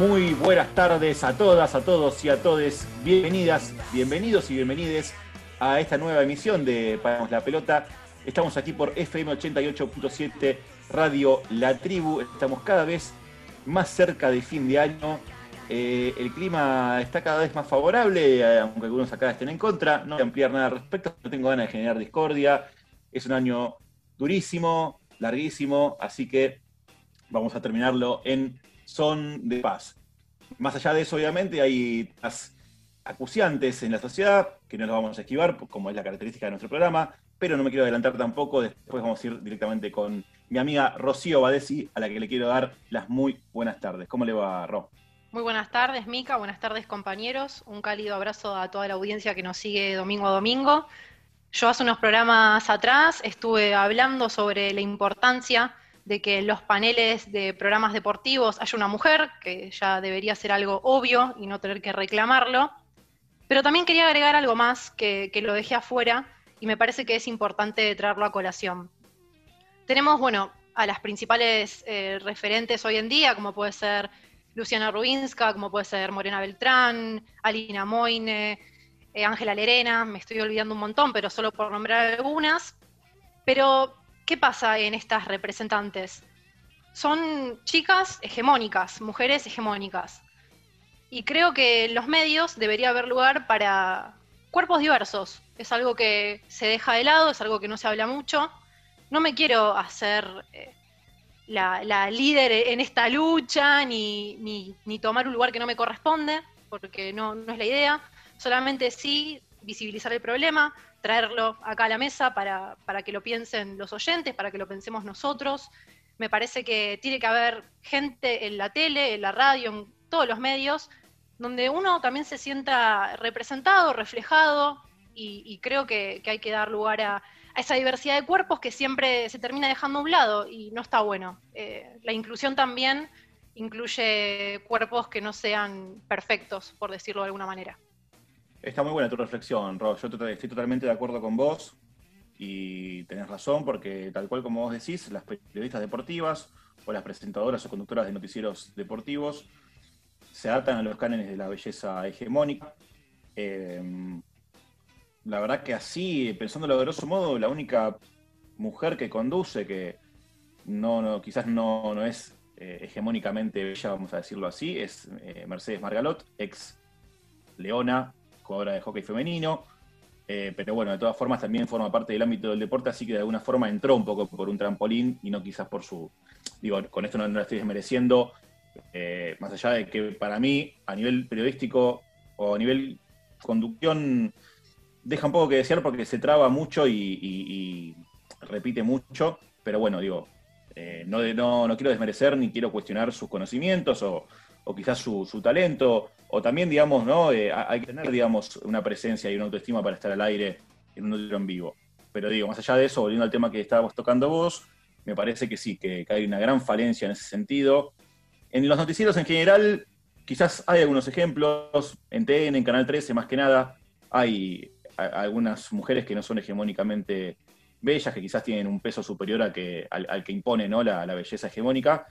Muy buenas tardes a todas, a todos y a todes. Bienvenidas, bienvenidos y bienvenides a esta nueva emisión de Paramos la Pelota. Estamos aquí por FM 88.7 Radio La Tribu. Estamos cada vez más cerca de fin de año. Eh, el clima está cada vez más favorable, eh, aunque algunos acá estén en contra. No voy a ampliar nada al respecto, no tengo ganas de generar discordia. Es un año durísimo, larguísimo, así que vamos a terminarlo en son de paz. Más allá de eso, obviamente, hay acuciantes en la sociedad que no los vamos a esquivar, como es la característica de nuestro programa, pero no me quiero adelantar tampoco. Después vamos a ir directamente con mi amiga Rocío Badesi, a la que le quiero dar las muy buenas tardes. ¿Cómo le va, Ro? Muy buenas tardes, Mica. Buenas tardes, compañeros. Un cálido abrazo a toda la audiencia que nos sigue domingo a domingo. Yo hace unos programas atrás estuve hablando sobre la importancia de que en los paneles de programas deportivos haya una mujer, que ya debería ser algo obvio y no tener que reclamarlo. Pero también quería agregar algo más que, lo dejé afuera y me parece que es importante traerlo a colación. Tenemos, bueno, a las principales eh, referentes hoy en día, como puede ser Luciana Rubinska, como puede ser Morena Beltrán, Alina Moine, eh, Ángela Lerena, me estoy olvidando un montón, pero solo por nombrar algunas. Pero, ¿qué pasa en estas representantes? Son chicas hegemónicas, mujeres hegemónicas. Y creo que en los medios debería haber lugar para cuerpos diversos. Es algo que se deja de lado, es algo que no se habla mucho. No me quiero hacer eh, la, líder en esta lucha, ni, tomar un lugar que no me corresponde, porque no es la idea solamente sí visibilizar el problema, traerlo acá a la mesa para, que lo piensen los oyentes, para que lo pensemos nosotros. Me parece que tiene que haber gente en la tele, en la radio, en todos los medios, donde uno también se sienta representado, reflejado, y, creo que, hay que dar lugar a, esa diversidad de cuerpos que siempre se termina dejando a un lado y no está bueno. Eh, la inclusión también incluye cuerpos que no sean perfectos, por decirlo de alguna manera. Está muy buena tu reflexión, Ro. Yo estoy totalmente de acuerdo con vos y tenés razón porque tal cual como vos decís, las periodistas deportivas o las presentadoras o conductoras de noticieros deportivos se atan a los cánones de la belleza hegemónica. Eh, la verdad que así, pensándolo de grosso modo, la única mujer que conduce, que no, quizás no, no es eh, hegemónicamente bella, vamos a decirlo así, es eh, Mercedes Margalot, ex Leona, jugadora de hockey femenino, eh, pero bueno, de todas formas también forma parte del ámbito del deporte, así que de alguna forma entró un poco por un trampolín y no quizás por su... Digo, con esto no, la estoy desmereciendo, eh, más allá de que para mí, a nivel periodístico o a nivel conducción, deja un poco que desear porque se traba mucho y, repite mucho, pero bueno, digo, eh, no, no, no, quiero desmerecer ni quiero cuestionar sus conocimientos o, o quizás su, su, talento, o también, digamos, ¿no? Eh, hay que tener, digamos, una presencia y una autoestima para estar al aire en un otro en vivo. Pero digo, más allá de eso, volviendo al tema que estábamos tocando vos, me parece que sí, que, hay una gran falencia en ese sentido. En los noticieros en general, quizás hay algunos ejemplos, en TN, en Canal 13 más que nada, hay algunas mujeres que no son hegemónicamente bellas, que quizás tienen un peso superior al que, al, que impone ¿no? la, la, belleza hegemónica,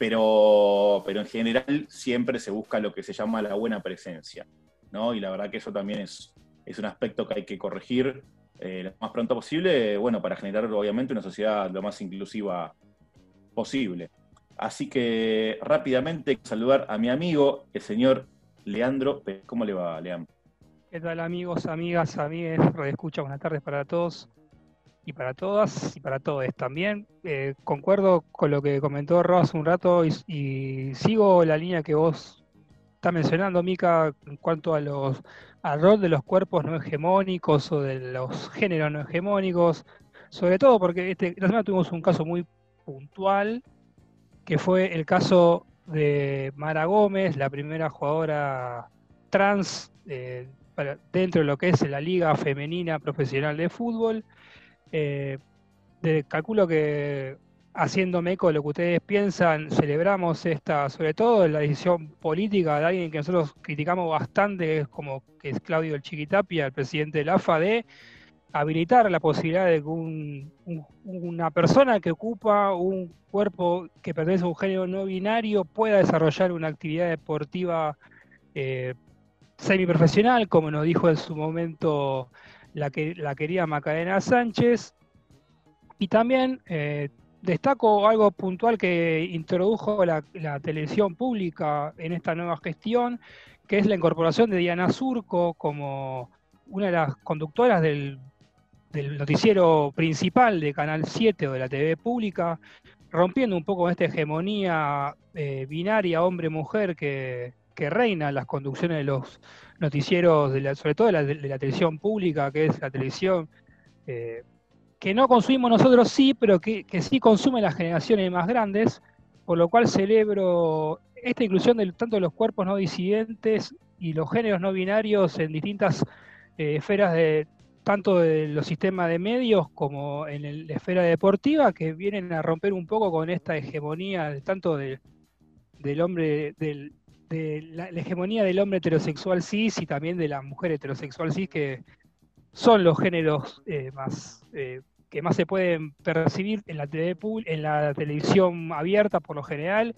pero, pero en general siempre se busca lo que se llama la buena presencia, ¿no? Y la verdad que eso también es, es un aspecto que hay que corregir eh, lo más pronto posible, bueno, para generar obviamente una sociedad lo más inclusiva posible. Así que rápidamente saludar a mi amigo, el señor Leandro. ¿Cómo le va, Leandro? ¿Qué tal amigos, amigas, amigues? Escucha, buenas tardes para todos y para todas y para todos también. Eh, concuerdo con lo que comentó Ro hace un rato y, sigo la línea que vos estás mencionando, Mica, en cuanto a los, al rol de los cuerpos no hegemónicos o de los géneros no hegemónicos, sobre todo porque este, la semana tuvimos un caso muy puntual, que fue el caso de Mara Gómez, la primera jugadora trans eh, dentro de lo que es la Liga Femenina Profesional de Fútbol, eh, calculo que haciéndome eco de lo que ustedes piensan, celebramos esta, sobre todo la decisión política de alguien que nosotros criticamos bastante, como que es Claudio el Chiquitapia, el presidente de la AFA, de habilitar la posibilidad de que una persona que ocupa un cuerpo que pertenece a un género no binario pueda desarrollar una actividad deportiva eh, semiprofesional, como nos dijo en su momento la, que, la querida Macarena Sánchez. Y también eh, destaco algo puntual que introdujo la, televisión pública en esta nueva gestión, que es la incorporación de Diana Surco como una de las conductoras del, noticiero principal de Canal 7 o de la TV pública, rompiendo un poco esta hegemonía eh, binaria hombre-mujer que, reina en las conducciones de los noticieros, de sobre todo de la, televisión pública, que es la televisión eh, que no consumimos nosotros sí, pero que, sí consumen las generaciones más grandes, por lo cual celebro esta inclusión de tanto de los cuerpos no disidentes y los géneros no binarios en distintas eh, esferas de tanto de los sistemas de medios como en la esfera deportiva, que vienen a romper un poco con esta hegemonía de, tanto del hombre, de la, hegemonía del hombre heterosexual cis y también de la mujer heterosexual cis, que son los géneros eh, más eh, que más se pueden percibir en la, en la televisión abierta por lo general,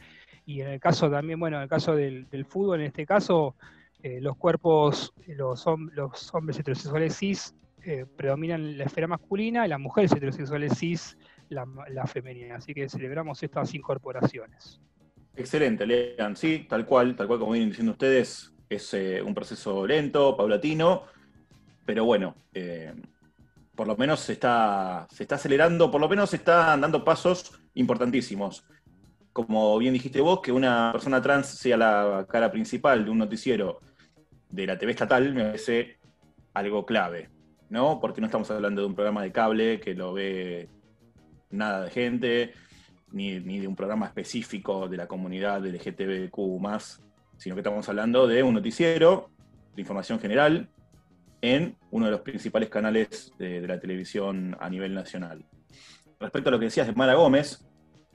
y en el caso también, bueno, en el caso del, fútbol, en este caso, eh, los cuerpos, los, los, hombres heterosexuales cis eh, predominan la esfera masculina y las mujeres heterosexuales cis la, femenina. Así que celebramos estas incorporaciones. Excelente, Lean. Sí, tal cual, tal cual como vienen diciendo ustedes, es eh, un proceso lento, paulatino, pero bueno, por lo menos se está, se está acelerando, por lo menos se están dando pasos importantísimos. Como bien dijiste vos, que una persona trans sea la cara principal de un noticiero de la TV estatal me parece algo clave, ¿no? Porque no estamos hablando de un programa de cable que lo ve nada de gente, ni, ni de un programa específico de la comunidad LGTBQ, sino que estamos hablando de un noticiero de información general en uno de los principales canales de, la televisión a nivel nacional. Respecto a lo que decías de Mara Gómez,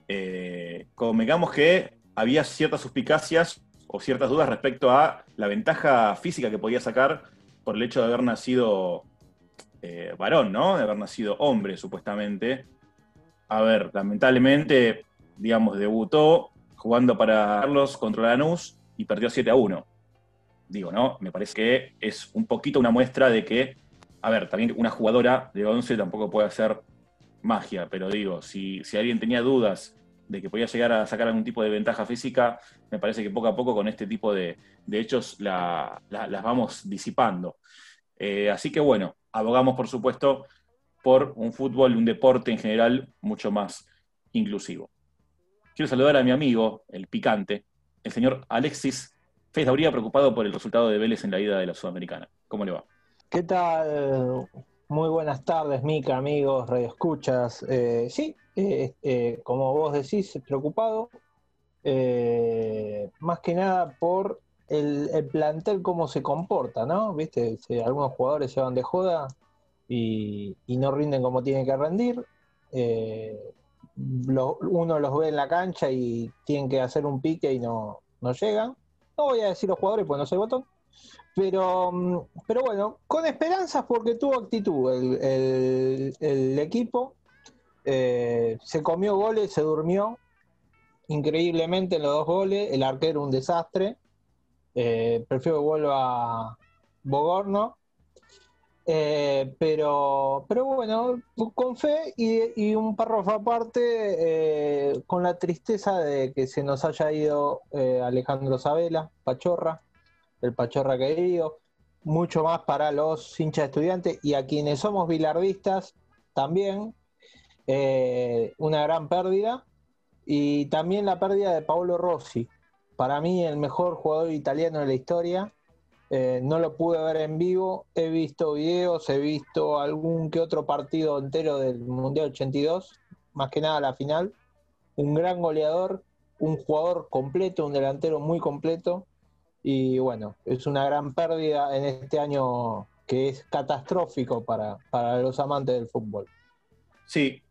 eh, convengamos que había ciertas suspicacias o ciertas dudas respecto a la ventaja física que podía sacar por el hecho de haber nacido eh, varón, ¿no? De haber nacido hombre, supuestamente. A ver, lamentablemente, digamos, debutó jugando para Carlos contra Lanús y perdió 7 a 1 digo, ¿no? Me parece que es un poquito una muestra de que, a ver, también una jugadora de 11 tampoco puede hacer magia, pero digo, si, si alguien tenía dudas de que podía llegar a sacar algún tipo de ventaja física, me parece que poco a poco con este tipo de, hechos las vamos disipando. Eh, así que bueno, abogamos por supuesto por un fútbol, un deporte en general mucho más inclusivo. Quiero saludar a mi amigo, el picante, el señor Alexis Fez habría preocupado por el resultado de Vélez en la ida de la Sudamericana. ¿Cómo le va? ¿Qué tal? Muy buenas tardes, Mica, amigos, radioescuchas. Eh, sí, eh, eh, como vos decís, preocupado. más que nada por el, plantel, cómo se comporta, ¿no? Viste, algunos jugadores se van de joda y, no rinden como tienen que rendir. uno los ve en la cancha y tienen que hacer un pique y no, no llegan. No voy a decir los jugadores porque no soy botón. Pero, mm, pero bueno, con esperanzas porque tuvo actitud el, equipo. Eh, se comió goles, se durmió increíblemente en los dos goles. El arquero un desastre. Eh, prefiero que vuelva Bogorno. Eh, pero, pero bueno, con fe y, un párrafo aparte, eh, con la tristeza de que se nos haya ido eh, Alejandro Sabela, Pachorra, el Pachorra querido, mucho más para los hinchas estudiantes y a quienes somos bilardistas también, una gran pérdida. Y también la pérdida de Paolo Rossi, para mí el mejor jugador italiano de la historia eh, no lo pude ver en vivo, he visto videos, he visto algún que otro partido entero del Mundial 82, más que nada la final. Un gran goleador, un jugador completo, un delantero muy completo. Y bueno, es una gran pérdida en este año que es catastrófico para, los amantes del fútbol. Sí,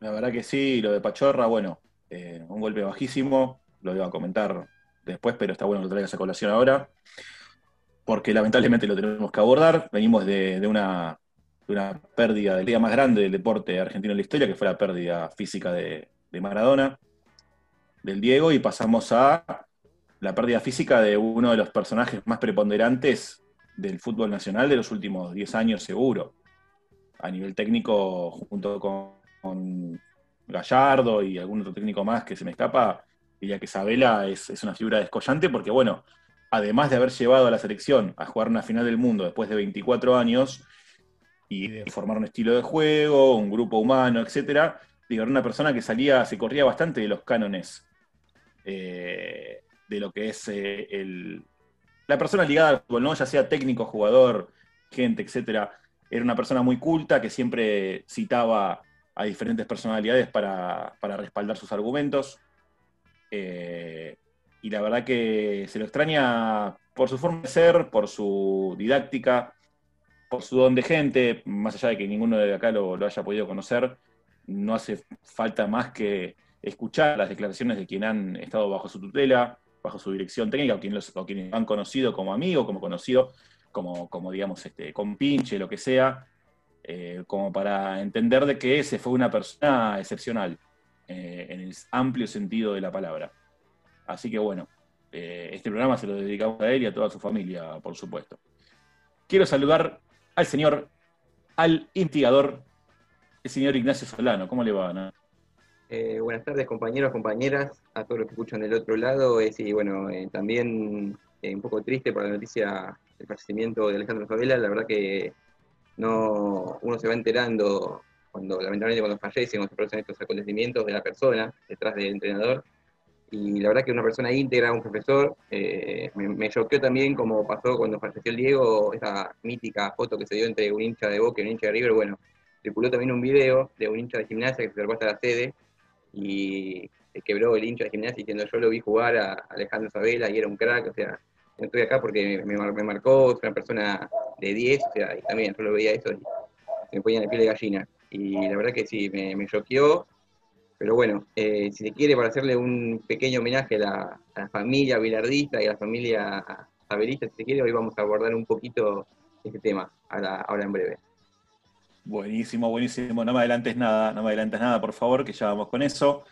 la verdad que sí, lo de Pachorra, bueno, eh, un golpe bajísimo, lo iba a comentar después, pero está bueno que lo traigas a colación ahora porque lamentablemente lo tenemos que abordar. Venimos de, una pérdida, del día más grande del deporte argentino en la historia, que fue la pérdida física de, de Maradona, del Diego, y pasamos a la pérdida física de uno de los personajes más preponderantes del fútbol nacional de los últimos 10 años, seguro. A nivel técnico, junto con, Gallardo y algún otro técnico más que se me escapa, diría que Isabela es, es una figura descollante porque, bueno, además de haber llevado a la selección a jugar una final del mundo después de 24 años y formar un estilo de juego, un grupo humano, etcétera, digo, era una persona que salía, se corría bastante de los cánones eh, de lo que es eh, el, la persona ligada al fútbol, ¿no? ya sea técnico, jugador, gente, etcétera. Era una persona muy culta que siempre citaba a diferentes personalidades para, respaldar sus argumentos. Eh, y la verdad que se lo extraña por su forma de ser, por su didáctica, por su don de gente, más allá de que ninguno de acá lo, haya podido conocer, no hace falta más que escuchar las declaraciones de quien han estado bajo su tutela, bajo su dirección técnica, o, quienes han conocido como amigo, como conocido, como, digamos, este, pinche, lo que sea, eh, como para entender de que ese fue una persona excepcional, eh, en el amplio sentido de la palabra. Así que bueno, eh, este programa se lo dedicamos a él y a toda su familia, por supuesto. Quiero saludar al señor, al instigador, el señor Ignacio Solano. ¿Cómo le va? Eh, buenas tardes, compañeros, compañeras, a todos los que escuchan del otro lado. Eh, y bueno, también un poco triste por la noticia del fallecimiento de Alejandro Favela. La verdad que no uno se va enterando cuando lamentablemente cuando fallecen o se producen estos acontecimientos de la persona detrás del entrenador y la verdad que una persona íntegra, un profesor, eh, me, choqueó también como pasó cuando falleció el Diego, esa mítica foto que se dio entre un hincha de Boca y un hincha de River, bueno, circuló también un video de un hincha de gimnasia que se acercó hasta la sede y se quebró el hincha de gimnasia diciendo yo lo vi jugar a Alejandro Sabela y era un crack, o sea, estoy acá porque me, marcó, es una persona de 10, o sea, y también yo lo veía eso y se me ponía la piel de gallina. Y la verdad que sí, me, me choqueó pero bueno, eh, si se quiere, para hacerle un pequeño homenaje a la, familia bilardista y a la familia saberista, si se quiere, hoy vamos a abordar un poquito este tema, ahora, en breve. Buenísimo, buenísimo. No me adelantes nada, no me adelantes nada, por favor, que ya vamos con eso.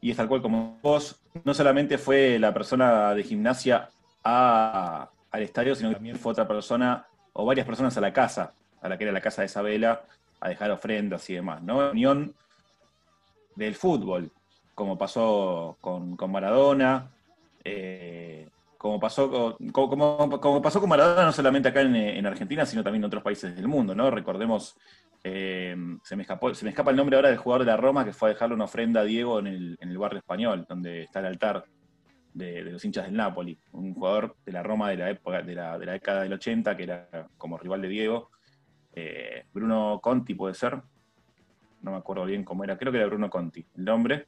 Y es tal cual como vos, no solamente fue la persona de gimnasia al estadio, sino que también fue otra persona o varias personas a la casa, a la que era la casa de Isabela, a dejar ofrendas y demás, ¿no? Unión del fútbol, como pasó con, Maradona, eh, como, pasó con, como, pasó con Maradona no solamente acá en, Argentina, sino también en otros países del mundo, ¿no? Recordemos, eh, se, me escapó, se me escapa el nombre ahora del jugador de la Roma que fue a dejarle una ofrenda a Diego en el, barrio español, donde está el altar de, los hinchas del Napoli, un jugador de la Roma de la época, de la, década del 80, que era como rival de Diego. Eh, Bruno Conti puede ser, no me acuerdo bien cómo era, creo que era Bruno Conti, el nombre.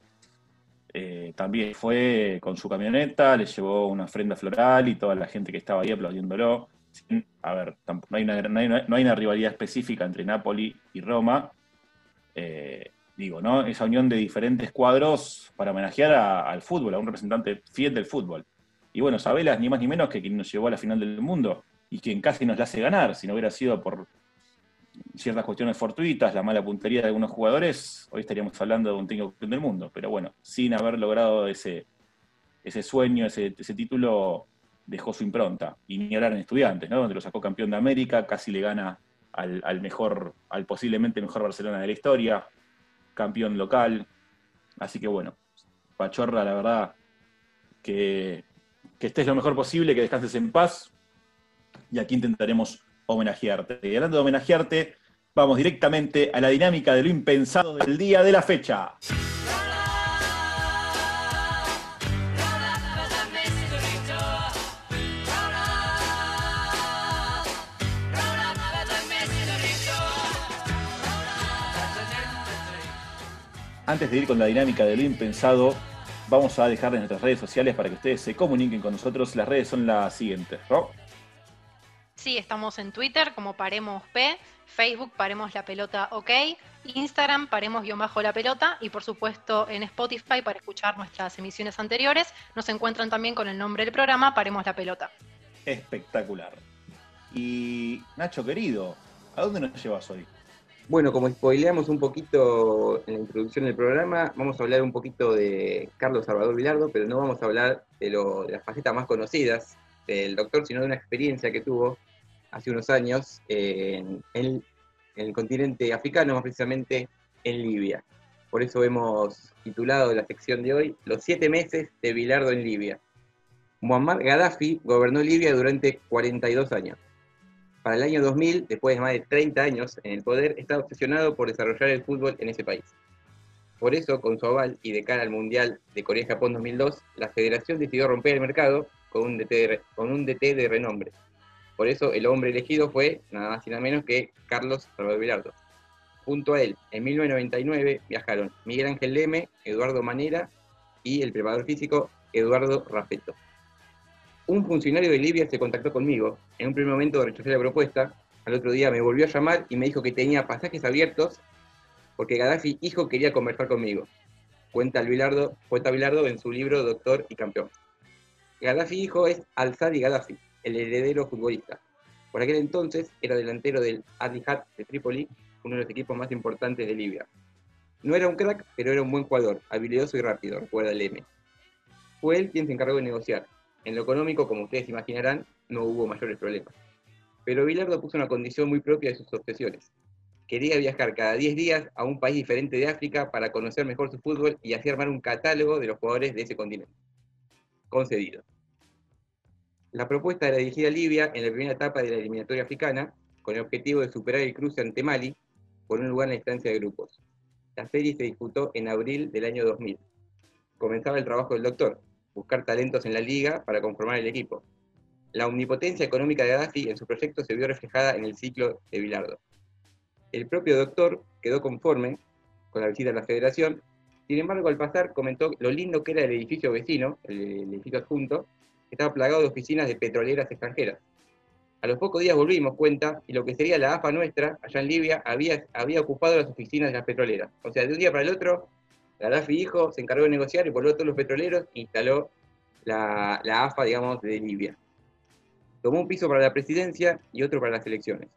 Eh, también fue con su camioneta, le llevó una ofrenda floral y toda la gente que estaba ahí aplaudiéndolo. A ver, no hay, una, no hay una rivalidad específica entre Napoli y Roma. Eh, digo, ¿no? Esa unión de diferentes cuadros para homenajear al fútbol, a un representante fiel del fútbol. Y bueno, Sabela es ni más ni menos que quien nos llevó a la final del mundo y quien casi nos la hace ganar, si no hubiera sido por, ciertas cuestiones fortuitas, la mala puntería de algunos jugadores, hoy estaríamos hablando de un técnico del mundo. Pero bueno, sin haber logrado ese, ese sueño, ese, título, dejó su impronta. Y ni hablar en estudiantes, ¿no? Donde lo sacó campeón de América, casi le gana al, mejor, al posiblemente mejor Barcelona de la historia, campeón local. Así que bueno, Pachorra, la verdad, que, que estés lo mejor posible, que descanses en paz. Y aquí intentaremos homenajearte. Y hablando de homenajearte, vamos directamente a la dinámica de lo impensado del día de la fecha. Antes de ir con la dinámica de lo impensado, vamos a dejarles nuestras redes sociales para que ustedes se comuniquen con nosotros. Las redes son las siguientes, ¿no? Sí, estamos en Twitter como Paremos P, Facebook Paremos la Pelota OK, Instagram Paremos guion bajo la pelota y por supuesto en Spotify para escuchar nuestras emisiones anteriores. Nos encuentran también con el nombre del programa Paremos la Pelota. Espectacular. Y Nacho querido, ¿a dónde nos llevas hoy? Bueno, como spoileamos un poquito en la introducción del programa, vamos a hablar un poquito de Carlos Salvador Vilardo, pero no vamos a hablar de, de las facetas más conocidas del doctor, sino de una experiencia que tuvo hace unos años en, el continente africano, más precisamente en Libia. Por eso hemos titulado la sección de hoy Los siete meses de Bilardo en Libia. Muammar Gaddafi gobernó Libia durante 42 años. Para el año 2000, después de más de 30 años en el poder, estaba obsesionado por desarrollar el fútbol en ese país. Por eso, con su aval y de cara al Mundial de Corea-Japón 2002, la federación decidió romper el mercado con un, DT con un DT de renombre. Por eso, el hombre elegido fue nada más y nada menos que Carlos Salvador Vilardo. Junto a él, en 1999 viajaron Miguel Ángel Leme, Eduardo Manera y el preparador físico Eduardo Rafeto. Un funcionario de Libia se contactó conmigo. En un primer momento rechacé la propuesta. Al otro día me volvió a llamar y me dijo que tenía pasajes abiertos porque Gaddafi hijo quería conversar conmigo. Cuenta Bilardo, cuenta Bilardo en su libro Doctor y Campeón. Gaddafi hijo es Al-Sadi Gaddafi, el heredero futbolista. Por aquel entonces era delantero del Al-Ittihad de Trípoli uno de los equipos más importantes de Libia. No era un crack, pero era un buen jugador, habilidoso y rápido, recuerda el M. Fue él quien se encargó de negociar. En lo económico, como ustedes imaginarán, no hubo mayores problemas. Pero Bilardo puso una condición muy propia de sus obsesiones. Quería viajar cada 10 días a un país diferente de África para conocer mejor su fútbol y así armar un catálogo de los jugadores de ese continente. Concedido. La propuesta era dirigida a Libia en la primera etapa de la eliminatoria africana, con el objetivo de superar el cruce ante Mali, por un lugar en la instancia de grupos. La serie se disputó en abril del año 2000. Comenzaba el trabajo del doctor, buscar talentos en la liga para conformar el equipo. La omnipotencia económica de Gaddafi en su proyecto se vio reflejada en el ciclo de Bilardo. El propio doctor quedó conforme con la visita a la federación, sin embargo al pasar comentó lo lindo que era el edificio vecino, el edificio adjunto, estaba plagado de oficinas de petroleras extranjeras. A los pocos días volvimos cuenta y lo que sería la AFA nuestra, allá en Libia, había, había ocupado las oficinas de las petroleras. O sea, de un día para el otro, Gaddafi hijo se encargó de negociar y volvió a todos los petroleros instaló la, AFA, digamos, de Libia. Tomó un piso para la presidencia y otro para las elecciones.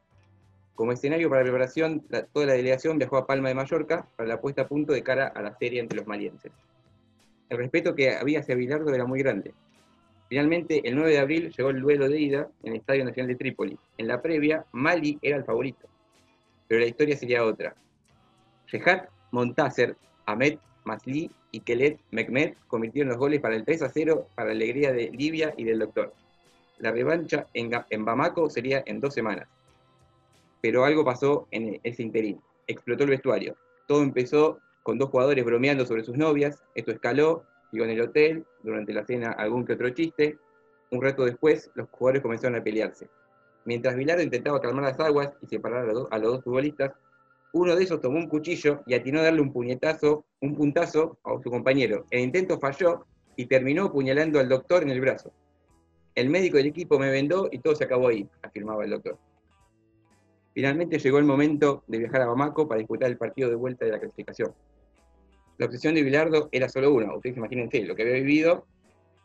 Como escenario para la preparación, toda la delegación viajó a Palma de Mallorca para la puesta a punto de cara a la serie entre los malienses. El respeto que había hacia Bilardo era muy grande, Finalmente, el 9 de abril llegó el duelo de ida en el Estadio Nacional de Trípoli. En la previa, Mali era el favorito, pero la historia sería otra. Rehat Montaser, Ahmed Masli y Kelet Mehmet convirtieron los goles para el 3 a 0 para la alegría de Libia y del doctor. La revancha en, Bamako sería en dos semanas. Pero algo pasó en ese interín. Explotó el vestuario. Todo empezó con dos jugadores bromeando sobre sus novias. Esto escaló Digo, en el hotel, durante la cena, algún que otro chiste. Un rato después, los jugadores comenzaron a pelearse. Mientras Vilardo intentaba calmar las aguas y separar a los, dos futbolistas, uno de esos tomó un cuchillo y atinó a darle un puñetazo, un puntazo a su compañero. El intento falló y terminó apuñalando al doctor en el brazo. El médico del equipo me vendó y todo se acabó ahí, afirmaba el doctor. Finalmente llegó el momento de viajar a Bamako para disputar el partido de vuelta de la clasificación la obsesión de Bilardo era solo una, ustedes imagínense lo que había vivido,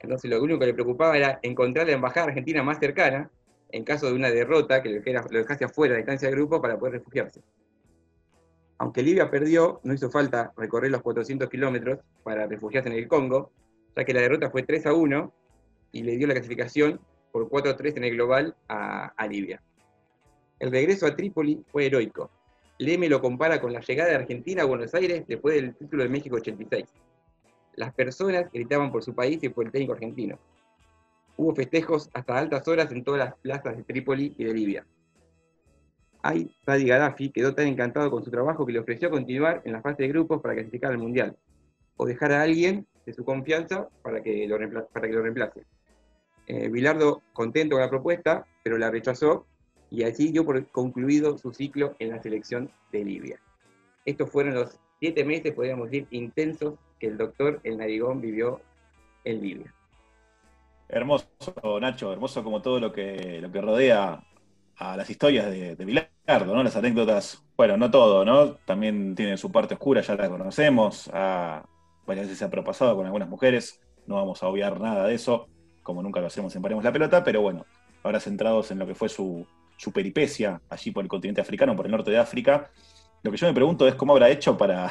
entonces lo único que le preocupaba era encontrar la embajada argentina más cercana, en caso de una derrota que lo dejase afuera de distancia del grupo para poder refugiarse. Aunque Libia perdió, no hizo falta recorrer los 400 kilómetros para refugiarse en el Congo, ya que la derrota fue 3 a 1 y le dio la clasificación por 4 a 3 en el global a, a Libia. El regreso a Trípoli fue heroico, Leme lo compara con la llegada de Argentina a Buenos Aires después del título de México 86. Las personas gritaban por su país y por el técnico argentino. Hubo festejos hasta altas horas en todas las plazas de Trípoli y de Libia. Ay, Sadi Gaddafi quedó tan encantado con su trabajo que le ofreció continuar en la fase de grupos para clasificar al Mundial, o dejar a alguien de su confianza para que lo, para reemplace. Eh, Bilardo, contento con la propuesta, pero la rechazó y así dio por concluido su ciclo en la selección de Libia. Estos fueron los siete meses, podríamos decir, intensos que el doctor El Narigón vivió en Libia. Hermoso, Nacho, hermoso como todo lo que, lo que rodea a las historias de, de Bilardo, ¿no? Las anécdotas, bueno, no todo, ¿no? También tiene su parte oscura, ya la conocemos, varias veces se ha propasado con algunas mujeres, no vamos a obviar nada de eso, como nunca lo hacemos en Paremos la Pelota, pero bueno, ahora centrados en lo que fue su, su peripecia allí por el continente africano, por el norte de África. lo que yo me pregunto es cómo habrá hecho para,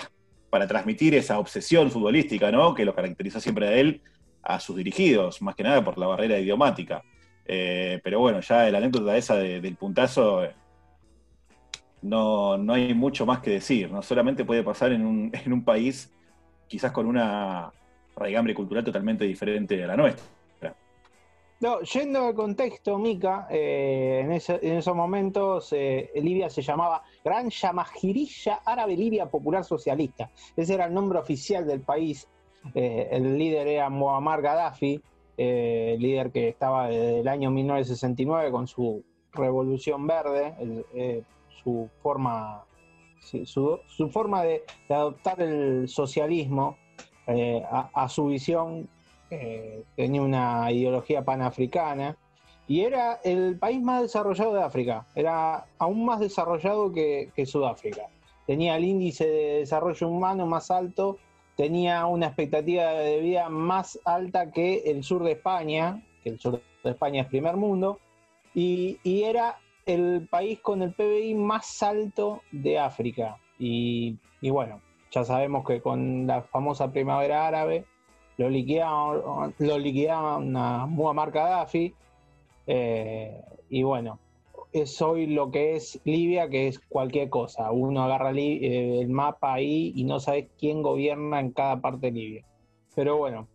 para transmitir esa obsesión futbolística, ¿no? Que lo caracterizó siempre a él, a sus dirigidos, más que nada por la barrera idiomática. Eh, pero bueno, ya la anécdota esa del puntazo, no, no, hay mucho más que decir. No solamente puede pasar en un, en un país quizás con una raigambre cultural totalmente diferente a la nuestra. No, yendo al contexto, Mica, eh, en, esos momentos eh, Libia se llamaba Gran Yamajirilla Árabe Libia Popular Socialista. Ese era el nombre oficial del país. Eh, el líder era Muammar Gaddafi, líder que estaba desde el año 1969 con su revolución verde, su forma, su, forma de, adoptar el socialismo a su visión eh, tenía una ideología panafricana y era el país más desarrollado de África, era aún más desarrollado que, Sudáfrica. Tenía el índice de desarrollo humano más alto, tenía una expectativa de vida más alta que el sur de España, que el sur de España es primer mundo, y, era el país con el PBI más alto de África. y bueno, ya sabemos que con la famosa primavera árabe, lo liquidaban, lo liquidaban a Muammar Gaddafi. Eh, y bueno, es hoy lo que es Libia, que es cualquier cosa. Uno agarra eh, el mapa ahí y no sabes quién gobierna en cada parte de Libia. Pero bueno,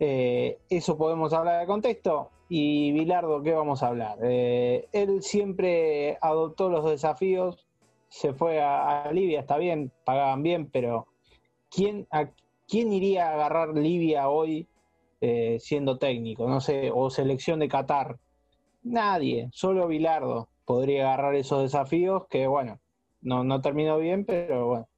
eh, eso podemos hablar de contexto. Y Bilardo, ¿qué vamos a hablar? él siempre adoptó los desafíos, se fue a, Libia, está bien, pagaban bien, pero ¿quién, ¿quién iría a agarrar Libia hoy eh, siendo técnico? No sé, o selección de Qatar. Nadie, solo Bilardo podría agarrar esos desafíos que, bueno, no, no terminó bien, pero bueno.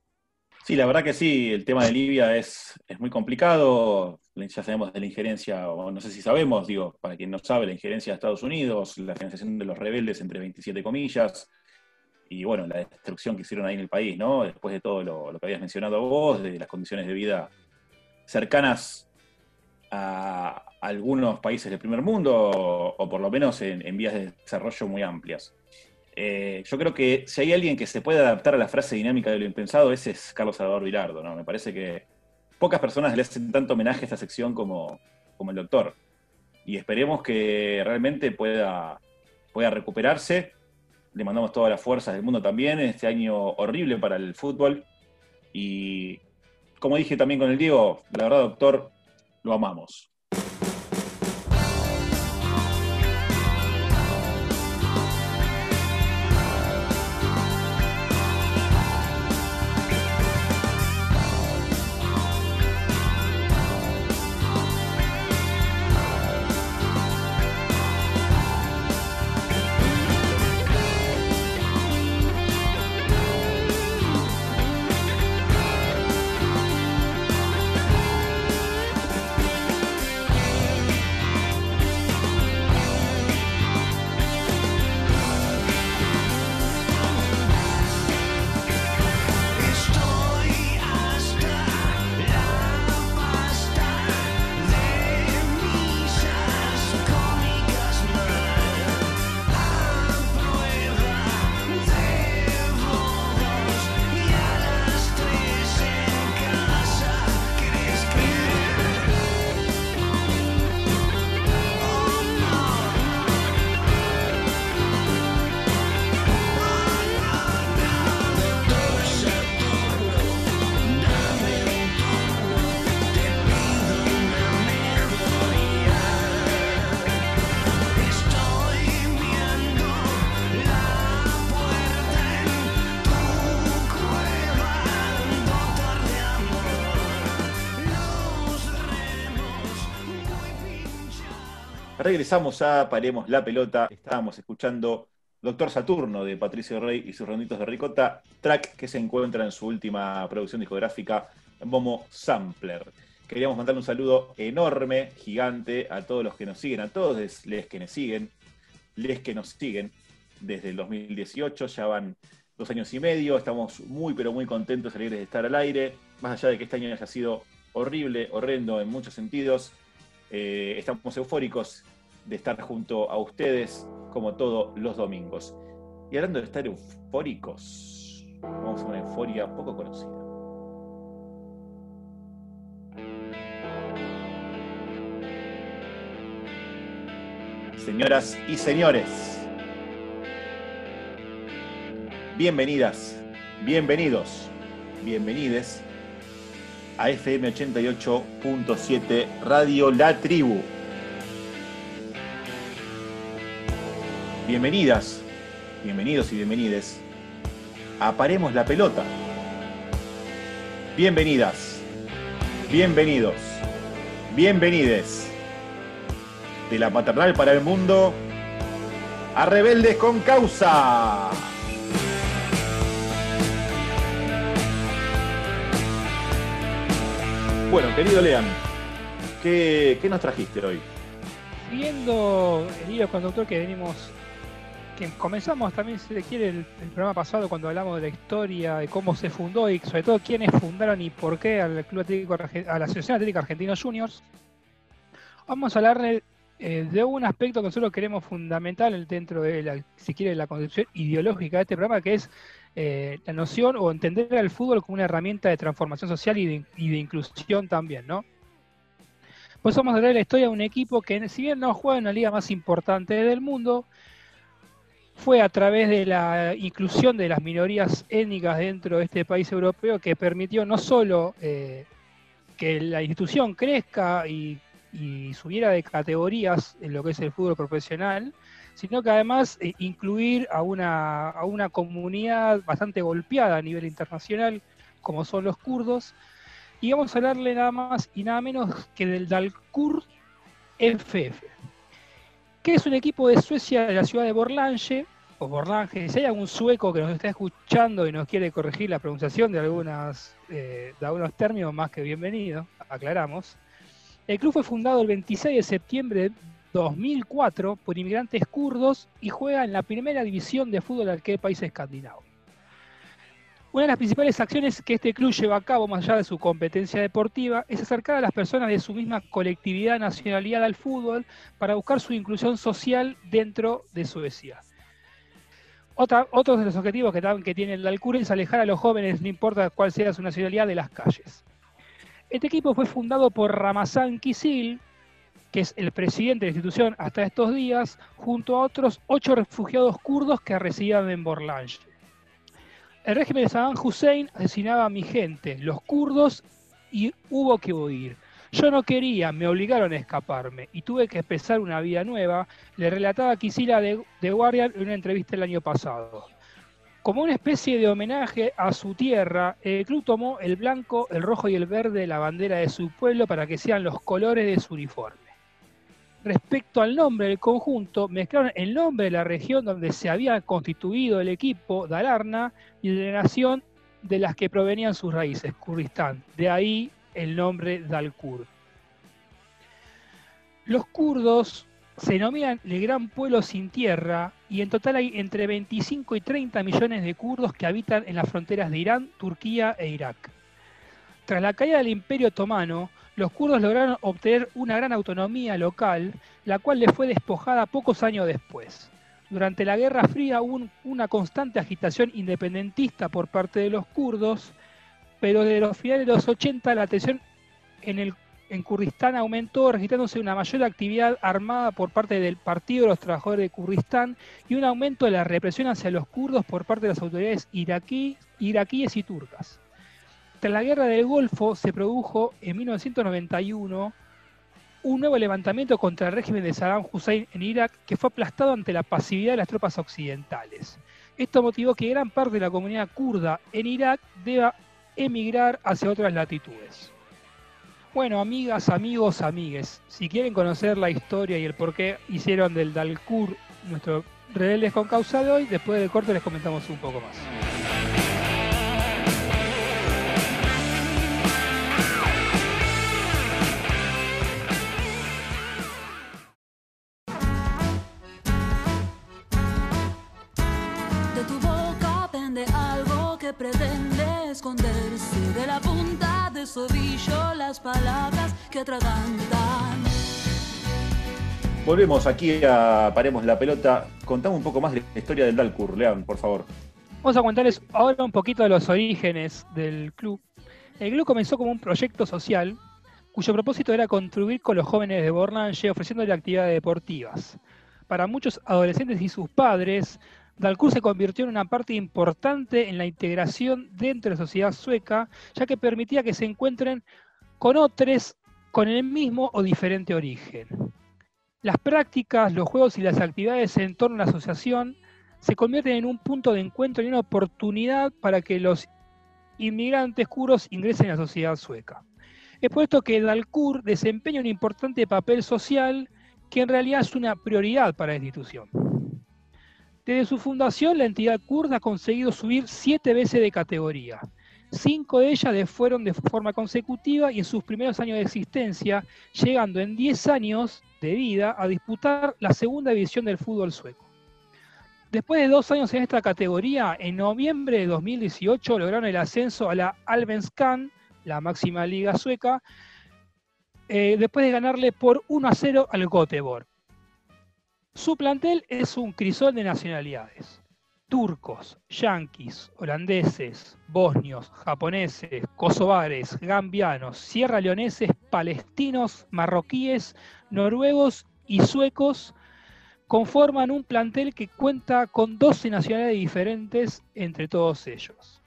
Sí, la verdad que sí, el tema de Libia es, es muy complicado. Ya sabemos de la injerencia, o no sé si sabemos, digo, para quien no sabe, la injerencia de Estados Unidos, la financiación de los rebeldes, entre 27 comillas, y bueno, la destrucción que hicieron ahí en el país, ¿no? Después de todo lo, que habías mencionado vos, de las condiciones de vida cercanas a algunos países del primer mundo, o, por lo menos en, vías de desarrollo muy amplias. Eh, yo creo que si hay alguien que se puede adaptar a la frase dinámica de lo impensado, ese es Carlos Salvador Vilardo, ¿no? Me parece que pocas personas le hacen tanto homenaje a esta sección como, como el doctor. Y esperemos que realmente pueda, pueda recuperarse le mandamos todas las fuerzas del mundo también en este año horrible para el fútbol. Y como dije también con el Diego, la verdad, doctor, lo amamos. Regresamos a Paremos la Pelota. Estábamos escuchando Doctor Saturno de Patricio Rey y sus ronditos de ricota, track que se encuentra en su última producción discográfica, Momo Sampler. Queríamos mandarle un saludo enorme, gigante, a todos los que nos siguen, a todos les que nos siguen, les que nos siguen desde el 2018, ya van dos años y medio, estamos muy pero muy contentos, alegres de estar al aire, más allá de que este año haya sido horrible, horrendo en muchos sentidos, eh, estamos eufóricos de estar junto a ustedes como todos los domingos. Y hablando de estar eufóricos, Vamos a una euforia poco conocida. Señoras y señores, bienvenidas, bienvenidos, bienvenides a FM 88.7 Radio La Tribu. Bienvenidas, bienvenidos y bienvenides a Paremos la Pelota. Bienvenidas, bienvenidos, bienvenides de la paternal para el mundo a Rebeldes con Causa. Bueno, querido Lean, ¿qué, qué nos trajiste hoy? Siguiendo el hilo conductor que venimos, que comenzamos también, si se quiere, el, programa pasado cuando hablamos de la historia, de cómo se fundó y sobre todo quiénes fundaron y por qué al Club Atlético, a la Asociación Atlética Argentinos Juniors, vamos a hablar de, eh, de un aspecto que nosotros queremos fundamental dentro de la, si quiere, la concepción ideológica de este programa, que es eh, la noción o entender al fútbol como una herramienta de transformación social y de, inclusión también, ¿no? Pues vamos a ver la historia de un equipo que, si bien no juega en la liga más importante del mundo, fue a través de la inclusión de las minorías étnicas dentro de este país europeo que permitió no solo eh, que la institución crezca y, subiera de categorías en lo que es el fútbol profesional, sino que además eh, incluir a una, a una comunidad bastante golpeada a nivel internacional, como son los kurdos, y vamos a hablarle nada más y nada menos que del Dalkurd FF, que es un equipo de Suecia de la ciudad de Borlange, o Borlange, si hay algún sueco que nos está escuchando y nos quiere corregir la pronunciación de, algunas, eh, de algunos términos, más que bienvenido, aclaramos. El club fue fundado el 26 de septiembre de 2004 por inmigrantes kurdos y juega en la primera división de fútbol de aquel país escandinavo. Una de las principales acciones que este club lleva a cabo, más allá de su competencia deportiva, es acercar a las personas de su misma colectividad, nacionalidad al fútbol para buscar su inclusión social dentro de Suecia. Otra, otros de los objetivos que, que tiene el Dalkur es alejar a los jóvenes, no importa cuál sea su nacionalidad, de las calles. Este equipo fue fundado por Ramazan Kisil, que es el presidente de la institución hasta estos días, junto a otros ocho refugiados kurdos que residían en Borlange. El régimen de Saddam Hussein asesinaba a mi gente, los kurdos, y hubo que huir. Yo no quería, me obligaron a escaparme y tuve que empezar una vida nueva, le relataba Kisila de, de Guardian en una entrevista el año pasado. Como una especie de homenaje a su tierra, el club tomó el blanco, el rojo y el verde de la bandera de su pueblo para que sean los colores de su uniforme. Respecto al nombre del conjunto, mezclaron el nombre de la región donde se había constituido el equipo, Dalarna, y de la nación de las que provenían sus raíces, Kurdistán. De ahí el nombre Dalkur. Los kurdos se denominan el gran pueblo sin tierra y en total hay entre 25 y 30 millones de kurdos que habitan en las fronteras de Irán, Turquía e Irak. Tras la caída del Imperio Otomano, los kurdos lograron obtener una gran autonomía local, la cual les fue despojada pocos años después. Durante la Guerra Fría hubo un- una constante agitación independentista por parte de los kurdos, pero desde los finales de los 80 la tensión en, el, en Kurdistán aumentó, registrándose una mayor actividad armada por parte del Partido de los Trabajadores de Kurdistán y un aumento de la represión hacia los kurdos por parte de las autoridades iraquí- iraquíes y turcas. Tras la guerra del Golfo se produjo en 1991 un nuevo levantamiento contra el régimen de Saddam Hussein en Irak que fue aplastado ante la pasividad de las tropas occidentales. Esto motivó que gran parte de la comunidad kurda en Irak deba emigrar hacia otras latitudes. Bueno, amigas, amigos, amigues, si quieren conocer la historia y el por qué hicieron del Dalkur nuestro Rebeldes con Causa de hoy, después del corte les comentamos un poco más. Ovillo las palabras que atragantan. Volvemos aquí a Paremos la Pelota. Contame un poco más de la historia del Dalkur, Lean, por favor. Vamos a contarles ahora un poquito de los orígenes del club. El club comenzó como un proyecto social cuyo propósito era contribuir con los jóvenes de Bornange ofreciéndole actividades deportivas. Para muchos adolescentes y sus padres, Dalcourt se convirtió en una parte importante en la integración dentro de la sociedad sueca, ya que permitía que se encuentren con otros con el mismo o diferente origen. Las prácticas, los juegos y las actividades en torno a la asociación se convierten en un punto de encuentro y una oportunidad para que los inmigrantes curos ingresen a la sociedad sueca. Es por esto que Dalcourt desempeña un importante papel social que en realidad es una prioridad para la institución. Desde su fundación, la entidad kurda ha conseguido subir siete veces de categoría. Cinco de ellas fueron de forma consecutiva y en sus primeros años de existencia, llegando en 10 años de vida a disputar la segunda división del fútbol sueco. Después de dos años en esta categoría, en noviembre de 2018 lograron el ascenso a la Alvenskan, la máxima liga sueca, eh, después de ganarle por 1 a 0 al Göteborg. Su plantel es un crisol de nacionalidades. Turcos, yanquis, holandeses, bosnios, japoneses, kosovares, gambianos, sierra leoneses, palestinos, marroquíes, noruegos y suecos conforman un plantel que cuenta con 12 nacionalidades diferentes entre todos ellos.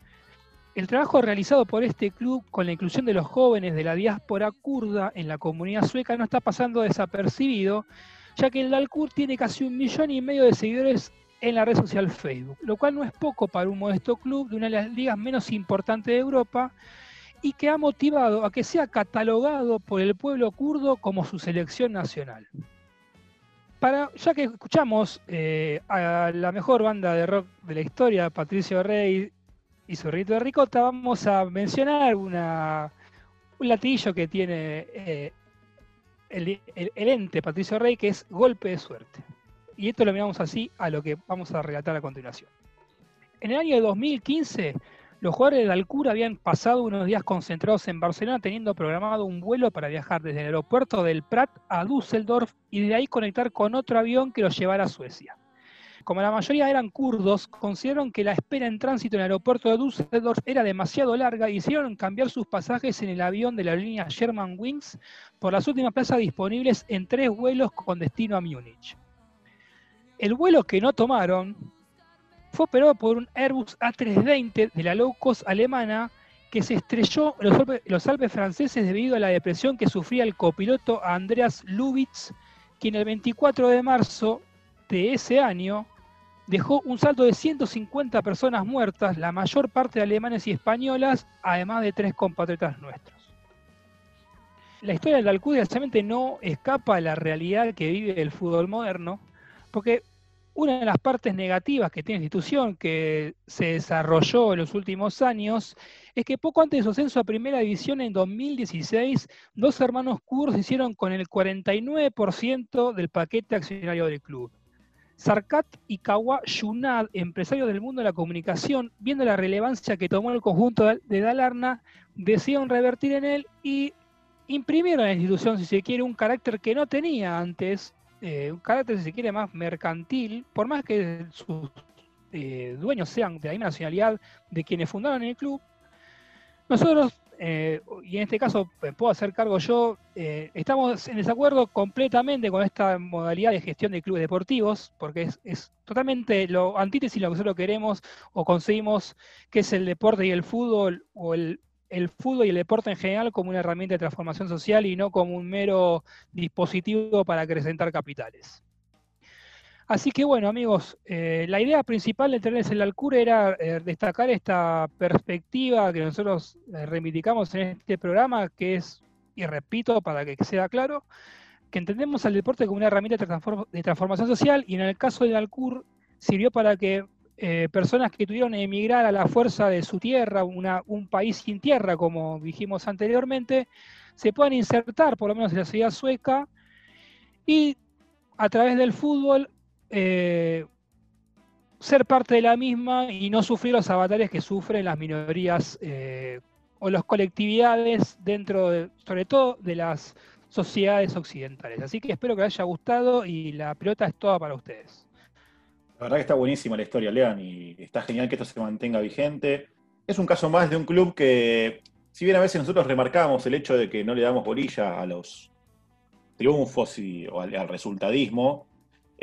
El trabajo realizado por este club con la inclusión de los jóvenes de la diáspora kurda en la comunidad sueca no está pasando desapercibido, ya que el Dalkur tiene casi un millón y medio de seguidores en la red social Facebook, lo cual no es poco para un modesto club de una de las ligas menos importantes de Europa y que ha motivado a que sea catalogado por el pueblo kurdo como su selección nacional. Para, ya que escuchamos eh, a la mejor banda de rock de la historia, Patricio Rey y su rito de ricota, vamos a mencionar una, un latillo que tiene eh, el, ente Patricio Rey, que es golpe de suerte. Y esto lo miramos así a lo que vamos a relatar a continuación. En el año 2015, los jugadores de Alcura habían pasado unos días concentrados en Barcelona teniendo programado un vuelo para viajar desde el aeropuerto del Prat a Düsseldorf y de ahí conectar con otro avión que los llevara a Suecia. Como la mayoría eran kurdos, consideraron que la espera en tránsito en el aeropuerto de Düsseldorf era demasiado larga y hicieron cambiar sus pasajes en el avión de la línea German Wings por las últimas plazas disponibles en tres vuelos con destino a Múnich. El vuelo que no tomaron fue operado por un Airbus A320 de la low cost alemana que se estrelló en los Alpes, franceses debido a la depresión que sufría el copiloto Andreas Lubitz, quien el 24 de marzo de ese año dejó un saldo de 150 personas muertas, la mayor parte de alemanes y españolas, además de tres compatriotas nuestros. La historia del Alcudia realmente no escapa a la realidad que vive el fútbol moderno, porque una de las partes negativas que tiene la institución, que se desarrolló en los últimos años, es que poco antes de su ascenso a Primera División en 2016, dos hermanos kurdos hicieron con el 49% del paquete accionario del club. Sarkat y Kawa Yunad, empresarios del mundo de la comunicación, viendo la relevancia que tomó el conjunto de Dalarna, decidieron revertir en él y imprimieron a la institución, si se quiere, un carácter que no tenía antes, eh, un carácter, si se quiere, más mercantil, por más que sus eh, dueños sean de la nacionalidad de quienes fundaron el club. Nosotros eh, y en este caso puedo hacer cargo yo, eh, estamos en desacuerdo completamente con esta modalidad de gestión de clubes deportivos, porque es, totalmente lo antítesis lo que nosotros queremos o conseguimos, que es el deporte y el fútbol, o el, el fútbol y el deporte en general como una herramienta de transformación social y no como un mero dispositivo para acrecentar capitales. Así que bueno, amigos, eh, la idea principal de tenerles el Alcure era eh, destacar esta perspectiva que nosotros eh, reivindicamos en este programa, que es, y repito para que sea claro, que entendemos al deporte como una herramienta de, transformación social y en el caso del Alcur sirvió para que personas que tuvieron que emigrar a la fuerza de su tierra, un país sin tierra, como dijimos anteriormente, se puedan insertar por lo menos en la sociedad sueca y a través del fútbol eh, ser parte de la misma y no sufrir los avatares que sufren las minorías eh, o las colectividades dentro, de, sobre todo, de las sociedades occidentales. Así que espero que les haya gustado y la pelota es toda para ustedes. La verdad que está buenísima la historia, Lean, y está genial que esto se mantenga vigente. Es un caso más de un club que, si bien a veces nosotros remarcamos el hecho de que no le damos bolilla a los triunfos o al resultadismo,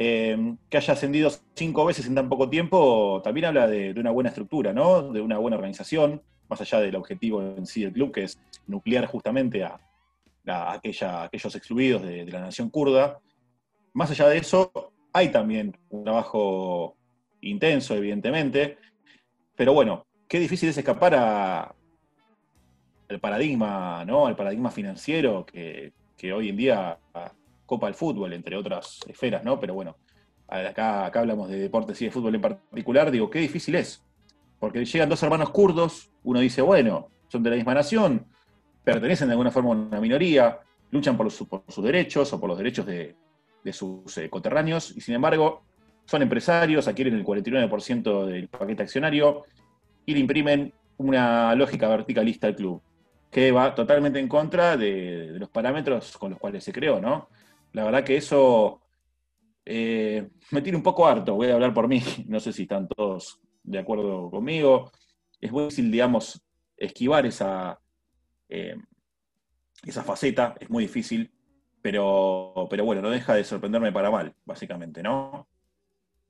eh, que haya ascendido cinco veces en tan poco tiempo, también habla de, una buena estructura, ¿no? De una buena organización, más allá del objetivo en sí del club, que es nuclear justamente a, a aquellos excluidos de, la nación kurda. Más allá de eso, hay también un trabajo intenso, evidentemente, pero bueno, qué difícil es escapar a, al paradigma, ¿no? Al paradigma financiero que hoy en día copa el fútbol, entre otras esferas, ¿no? Pero bueno, acá, acá hablamos de deportes y de fútbol en particular, digo, qué difícil es. Porque llegan dos hermanos kurdos, uno dice, bueno, son de la misma nación, pertenecen de alguna forma a una minoría, luchan por, su- por sus derechos o por los derechos de, sus eh, coterráneos, y sin embargo, son empresarios, adquieren el 49% del paquete accionario y le imprimen una lógica verticalista al club, que va totalmente en contra de los parámetros con los cuales se creó, ¿no? La verdad que eso eh, me tiene un poco harto, voy a hablar por mí, no sé si están todos de acuerdo conmigo. Es muy difícil, digamos, esquivar esa, eh, esa faceta, es muy difícil, pero, pero bueno, no deja de sorprenderme para mal, básicamente, ¿no?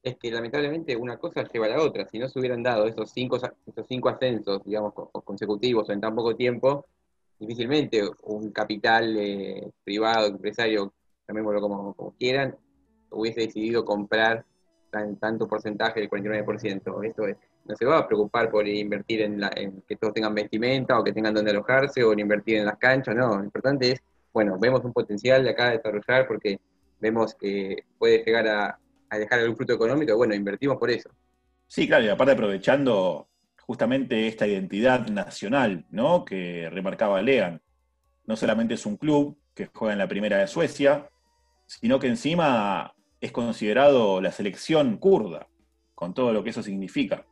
Es que lamentablemente una cosa lleva a la otra. Si no se hubieran dado esos cinco, esos cinco ascensos, digamos, co- consecutivos en tan poco tiempo, difícilmente un capital eh, privado, empresario, llamémoslo como, como quieran, hubiese decidido comprar tan, tanto porcentaje del 49%. Esto es, no se va a preocupar por invertir en, la- en que todos tengan vestimenta o que tengan donde alojarse o en invertir en las canchas, no. Lo importante es, bueno, vemos un potencial de acá a desarrollar porque vemos que puede llegar a, a dejar algún fruto económico, y bueno, invertimos por eso. Sí, claro, y aparte aprovechando justamente esta identidad nacional, ¿no? Que remarcaba Lean. No solamente es un club que juega en la primera de Suecia, sino que encima es considerado la selección kurda, con todo lo que eso significa.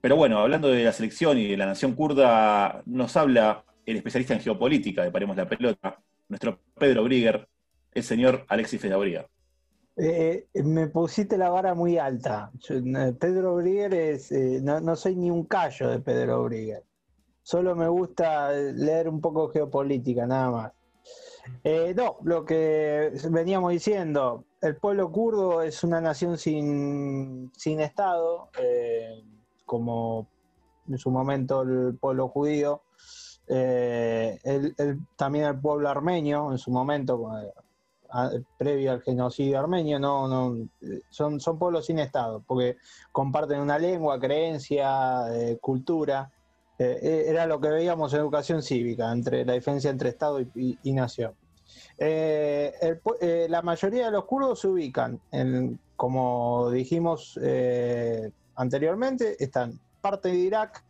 Pero bueno, hablando de la selección y de la nación kurda, nos habla el especialista en geopolítica de Paremos la Pelota, nuestro Pedro Brigger, el señor Alexis Fedabría. Eh, me pusiste la vara muy alta. Eh, Pedro Brigger es. eh, no, no soy ni un callo de Pedro Brigger. Solo me gusta leer un poco geopolítica, nada más. Eh, no, lo que veníamos diciendo, el pueblo kurdo es una nación sin, sin Estado, eh, como en su momento el pueblo judío, eh, el- también el pueblo armenio en su momento, eh, previo al genocidio armenio, no, no, son, son pueblos sin Estado, porque comparten una lengua, creencia, eh, cultura. Eh, eh, era lo que veíamos en educación cívica, entre la diferencia entre Estado y, nación. Eh, la mayoría de los kurdos se ubican, en, como dijimos anteriormente, están parte de Irak,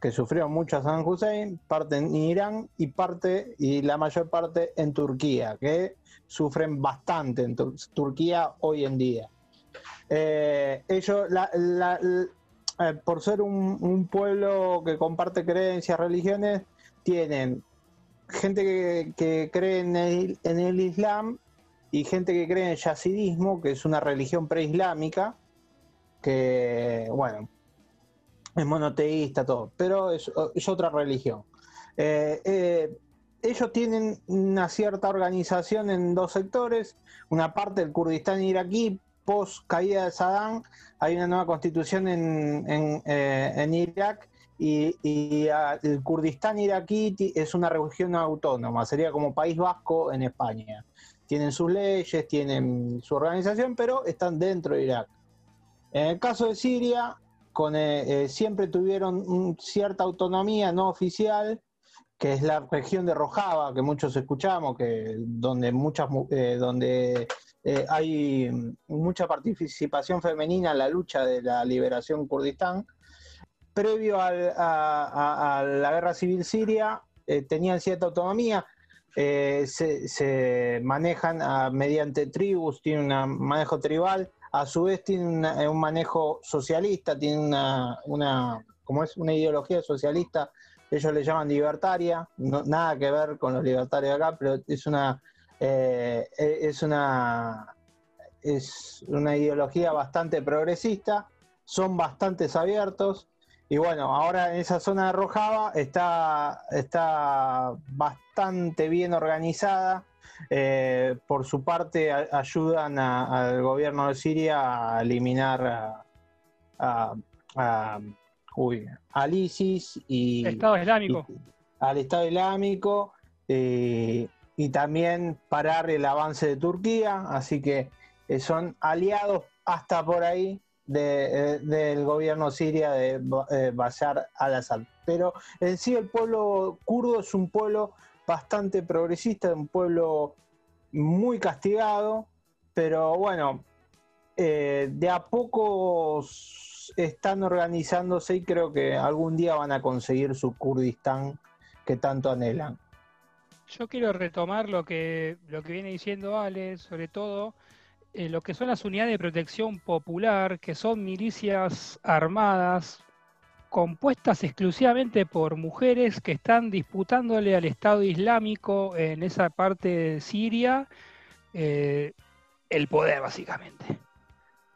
que sufrió mucho a Saddam Hussein, parte en Irán y parte, y la mayor parte en Turquía, que sufren bastante en Tur- Turquía hoy en día. Eh, ellos, la- la- eh, por ser un, pueblo que comparte creencias, religiones, tienen gente que, que cree en el, en el Islam y gente que cree en el yazidismo, que es una religión preislámica, que, bueno, es monoteísta, todo, pero es, es otra religión. Eh, eh, ellos tienen una cierta organización en dos sectores, una parte del Kurdistán iraquí, post caída de Saddam, hay una nueva constitución en, en, eh, en Irak y, y, el Kurdistán iraquí es una región autónoma, sería como País Vasco en España. Tienen sus leyes, tienen su organización, pero están dentro de Irak. En el caso de Siria, con, eh, eh, siempre tuvieron cierta autonomía no oficial, que es la región de Rojava, que muchos escuchamos, que donde muchas mu- eh, donde eh, hay mm, mucha participación femenina en la lucha de la liberación Kurdistán. Previo a, la guerra civil siria, eh, tenían cierta autonomía, eh, se, manejan ah, mediante tribus, tienen un manejo tribal, a su vez tienen una- un manejo socialista, tienen una, una, como es una ideología socialista, ellos le llaman libertaria, no- nada que ver con los libertarios acá, pero es una, eh, es una es una ideología bastante progresista, son bastante abiertos. Y bueno, ahora en esa zona de Rojava está, está bastante bien organizada. Eh, por su parte, a- ayudan a- al gobierno de Siria a eliminar a, a- uy, al ISIS y Estado Islámico. y- al Estado Islámico eh, y también parar el avance de Turquía, así que eh, son aliados hasta por ahí de, eh, del gobierno siria de Ba- eh, Bashar al-Assad. Pero en sí el pueblo kurdo es un pueblo bastante progresista, un pueblo muy castigado, pero bueno, de a poco están organizándose y creo que algún día van a conseguir su Kurdistán que tanto anhelan. Yo quiero retomar lo que, lo que viene diciendo Ale, sobre todo eh, lo que son las unidades de protección popular, que son milicias armadas compuestas exclusivamente por mujeres que están disputándole al Estado Islámico en esa parte de Siria eh, el poder, básicamente.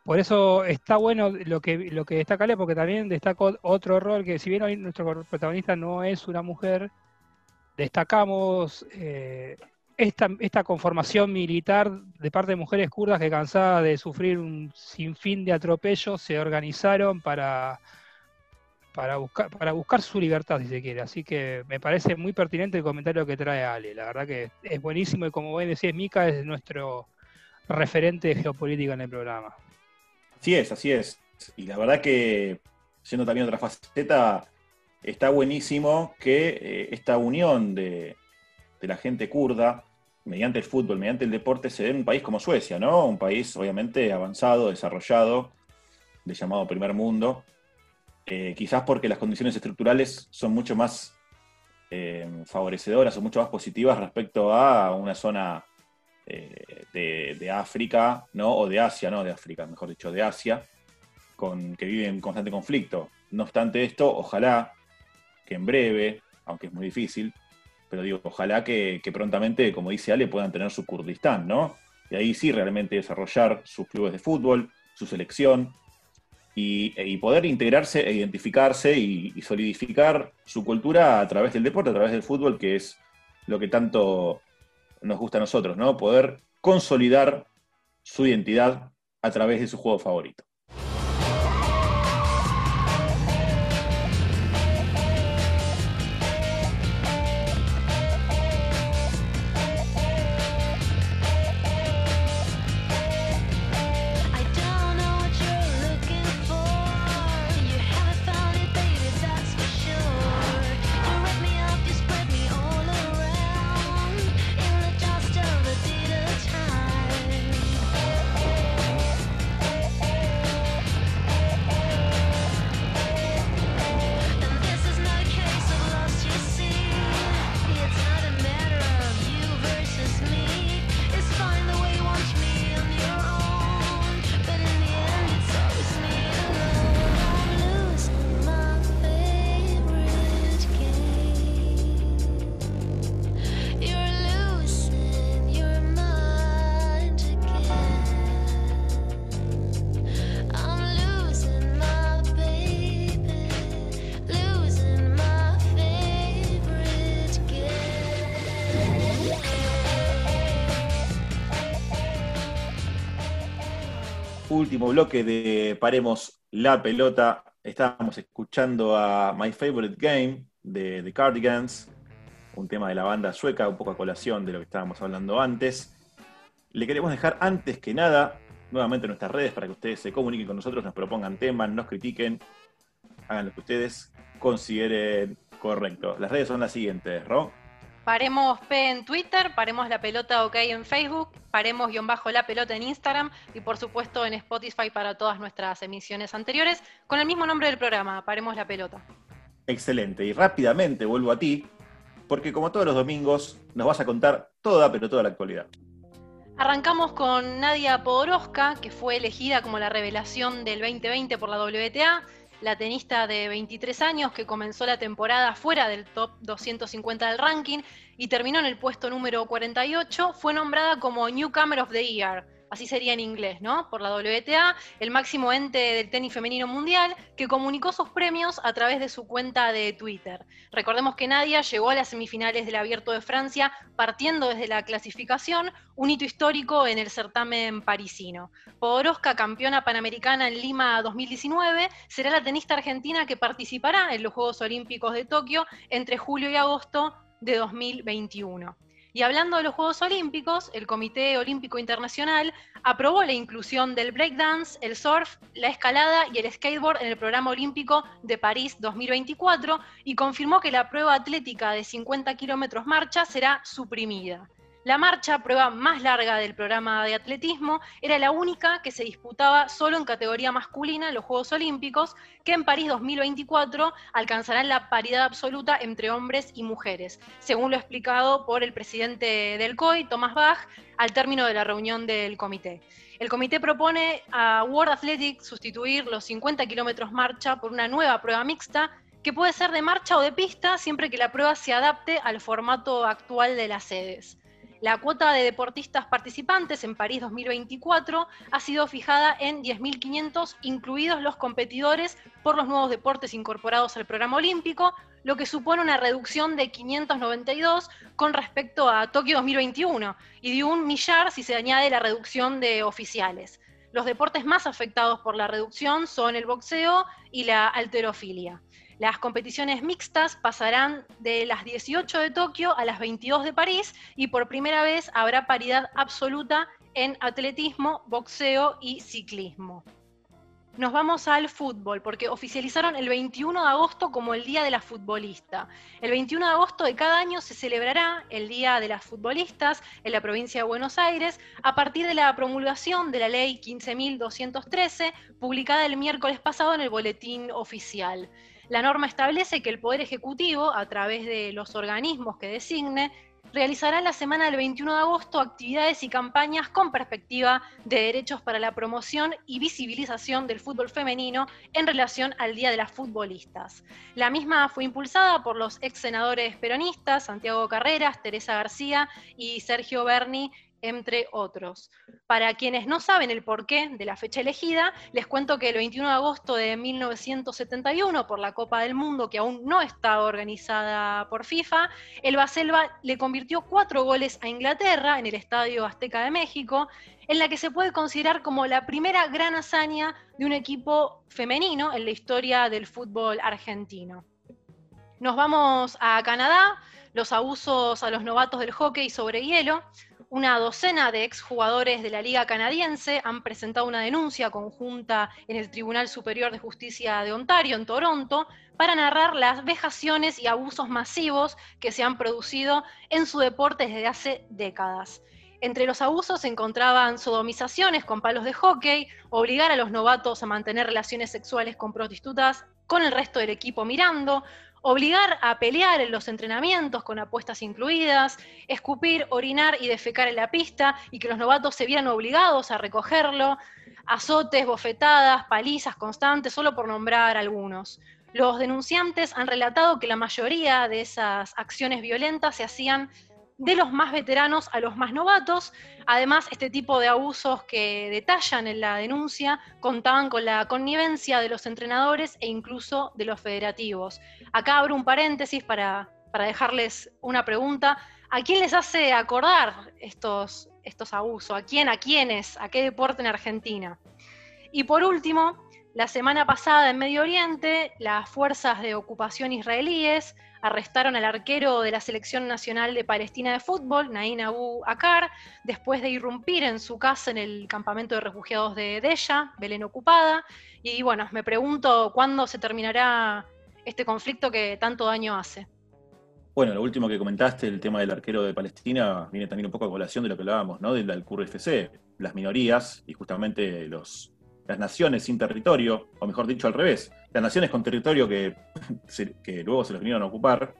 Por eso está bueno lo que, lo que destaca Ale, porque también destaca otro rol que si bien hoy nuestro protagonista no es una mujer, destacamos eh, esta, esta conformación militar de parte de mujeres kurdas que cansadas de sufrir un sinfín de atropellos se organizaron para, para, buscar, para buscar su libertad, si se quiere. Así que me parece muy pertinente el comentario que trae Ale. La verdad que es buenísimo y como bien decís, Mika es nuestro referente de geopolítica en el programa. Así es, así es. Y la verdad que, siendo también otra faceta, está buenísimo que eh, esta unión de, de, la gente kurda, mediante el fútbol, mediante el deporte, se dé en un país como Suecia, ¿no? Un país obviamente avanzado, desarrollado, de llamado primer mundo. Eh, quizás porque las condiciones estructurales son mucho más eh, favorecedoras o mucho más positivas respecto a una zona de, de, África, ¿no? O de Asia, no de África, mejor dicho, de Asia, con, que vive en constante conflicto. No obstante esto, ojalá que en breve, aunque es muy difícil, pero digo, ojalá que, prontamente, como dice Ale, puedan tener su Kurdistán, ¿no? Y ahí sí realmente desarrollar sus clubes de fútbol, su selección, y, y poder integrarse e identificarse y, y, solidificar su cultura a través del deporte, a través del fútbol, que es lo que tanto nos gusta a nosotros, ¿no? Poder consolidar su identidad a través de su juego favorito. Bloque de Paremos la pelota. Estábamos escuchando a My Favorite Game de The Cardigans, un tema de la banda sueca, un poco a colación de lo que estábamos hablando antes. Le queremos dejar antes que nada nuevamente nuestras redes para que ustedes se comuniquen con nosotros, nos propongan temas, nos critiquen, hagan lo que ustedes consideren correcto. Las redes son las siguientes, Ro. Paremos P en Twitter, paremos la pelota OK en Facebook, paremos guion bajo la pelota en Instagram y por supuesto en Spotify para todas nuestras emisiones anteriores con el mismo nombre del programa, Paremos la pelota. Excelente. Y rápidamente vuelvo a ti, porque como todos los domingos nos vas a contar toda, pero toda la actualidad. Arrancamos con Nadia Podoroska, que fue elegida como la revelación del 2020 por la WTA la tenista de 23 años que comenzó la temporada fuera del top 250 del ranking y terminó en el puesto número 48, fue nombrada como Newcomer of the Year. Así sería en inglés, ¿no? Por la WTA, el máximo ente del tenis femenino mundial, que comunicó sus premios a través de su cuenta de Twitter. Recordemos que Nadia llegó a las semifinales del Abierto de Francia partiendo desde la clasificación, un hito histórico en el certamen parisino. Podoroska, campeona panamericana en Lima 2019, será la tenista argentina que participará en los Juegos Olímpicos de Tokio entre julio y agosto de 2021. Y hablando de los Juegos Olímpicos, el Comité Olímpico Internacional aprobó la inclusión del breakdance, el surf, la escalada y el skateboard en el programa olímpico de París 2024 y confirmó que la prueba atlética de 50 kilómetros marcha será suprimida. La marcha, prueba más larga del programa de atletismo, era la única que se disputaba solo en categoría masculina en los Juegos Olímpicos, que en París 2024 alcanzarán la paridad absoluta entre hombres y mujeres, según lo explicado por el presidente del COI, Thomas Bach, al término de la reunión del comité. El comité propone a World Athletics sustituir los 50 kilómetros marcha por una nueva prueba mixta que puede ser de marcha o de pista siempre que la prueba se adapte al formato actual de las sedes. La cuota de deportistas participantes en París 2024 ha sido fijada en 10.500, incluidos los competidores por los nuevos deportes incorporados al programa olímpico, lo que supone una reducción de 592 con respecto a Tokio 2021 y de un millar si se añade la reducción de oficiales. Los deportes más afectados por la reducción son el boxeo y la alterofilia. Las competiciones mixtas pasarán de las 18 de Tokio a las 22 de París y por primera vez habrá paridad absoluta en atletismo, boxeo y ciclismo. Nos vamos al fútbol, porque oficializaron el 21 de agosto como el Día de la Futbolista. El 21 de agosto de cada año se celebrará el Día de las Futbolistas en la provincia de Buenos Aires a partir de la promulgación de la Ley 15.213, publicada el miércoles pasado en el Boletín Oficial. La norma establece que el Poder Ejecutivo, a través de los organismos que designe, realizará la semana del 21 de agosto actividades y campañas con perspectiva de derechos para la promoción y visibilización del fútbol femenino en relación al Día de las Futbolistas. La misma fue impulsada por los ex senadores peronistas Santiago Carreras, Teresa García y Sergio Berni entre otros. Para quienes no saben el porqué de la fecha elegida, les cuento que el 21 de agosto de 1971, por la Copa del Mundo, que aún no estaba organizada por FIFA, el Baselva le convirtió cuatro goles a Inglaterra en el Estadio Azteca de México, en la que se puede considerar como la primera gran hazaña de un equipo femenino en la historia del fútbol argentino. Nos vamos a Canadá, los abusos a los novatos del hockey sobre hielo. Una docena de exjugadores de la Liga Canadiense han presentado una denuncia conjunta en el Tribunal Superior de Justicia de Ontario, en Toronto, para narrar las vejaciones y abusos masivos que se han producido en su deporte desde hace décadas. Entre los abusos se encontraban sodomizaciones con palos de hockey, obligar a los novatos a mantener relaciones sexuales con prostitutas con el resto del equipo mirando, obligar a pelear en los entrenamientos con apuestas incluidas, escupir, orinar y defecar en la pista y que los novatos se vieran obligados a recogerlo, azotes, bofetadas, palizas constantes, solo por nombrar algunos. Los denunciantes han relatado que la mayoría de esas acciones violentas se hacían de los más veteranos a los más novatos. Además, este tipo de abusos que detallan en la denuncia contaban con la connivencia de los entrenadores e incluso de los federativos. Acá abro un paréntesis para, dejarles una pregunta. ¿A quién les hace acordar estos, estos abusos? ¿A quién? ¿A quiénes? ¿A qué deporte en Argentina? Y por último, la semana pasada en Medio Oriente, las fuerzas de ocupación israelíes arrestaron al arquero de la Selección Nacional de Palestina de Fútbol, Nain Abu Akar, después de irrumpir en su casa en el campamento de refugiados de Deya, Belén ocupada. Y bueno, me pregunto cuándo se terminará este conflicto que tanto daño hace. Bueno, lo último que comentaste, el tema del arquero de Palestina, viene también un poco a colación de lo que hablábamos, ¿no? Del FC, las minorías y justamente los las naciones sin territorio, o mejor dicho al revés, las naciones con territorio que, luego se los vinieron a ocupar,